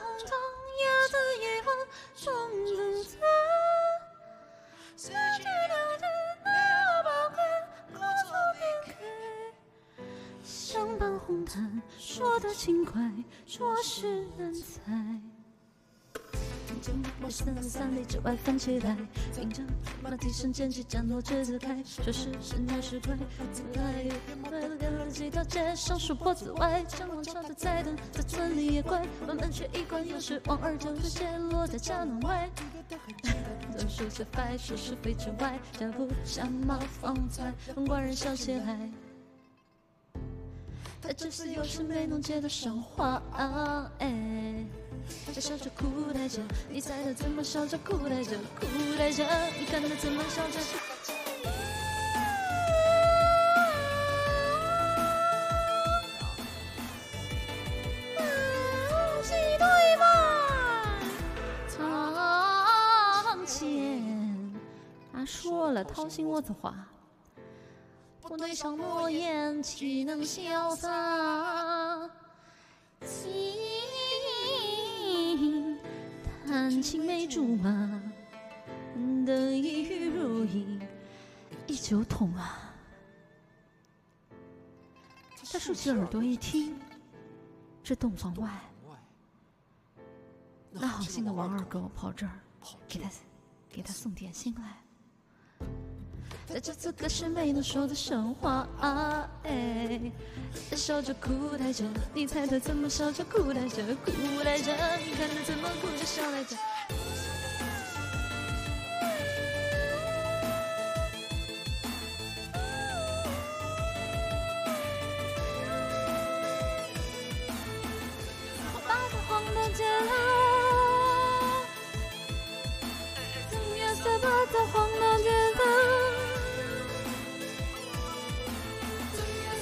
红妆压着夜风冲灯在，四季两天那宝盖故作偏开，相伴红毯说的轻快，着实难猜。把三三里之外翻起来，领着马蹄声渐起战斗之子开，说是十年十亏，自来也买了两了几条街上树脖子外，张望朝着在等，在村里也乖，慢慢却一关又是望儿久的鞋落在家门外。总说些白说是非之外，脚步像冒风采，风官人笑起来。他只是有时没能接得上话，哎。他笑着哭带着，你猜他怎么笑着哭带着，哭带着，你看他怎么笑着。西对吧？堂前，他说了掏心窝子话，不对上诺言，岂能潇洒？谈青梅竹马，等一语如意，依旧痛啊！他竖起耳朵一听，这洞房外，那好心的王二狗跑这儿，给他给他送点心来。在这次可是没能说的神话啊！哎，他笑着哭带着，你猜他怎么笑着哭带着，哭带着，你看他怎么哭着笑来着。我把这黄灯节了，正月十八的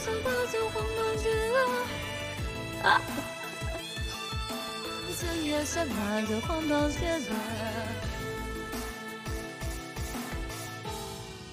想把酒黄灯节了，啊！正月十八就黄灯节了。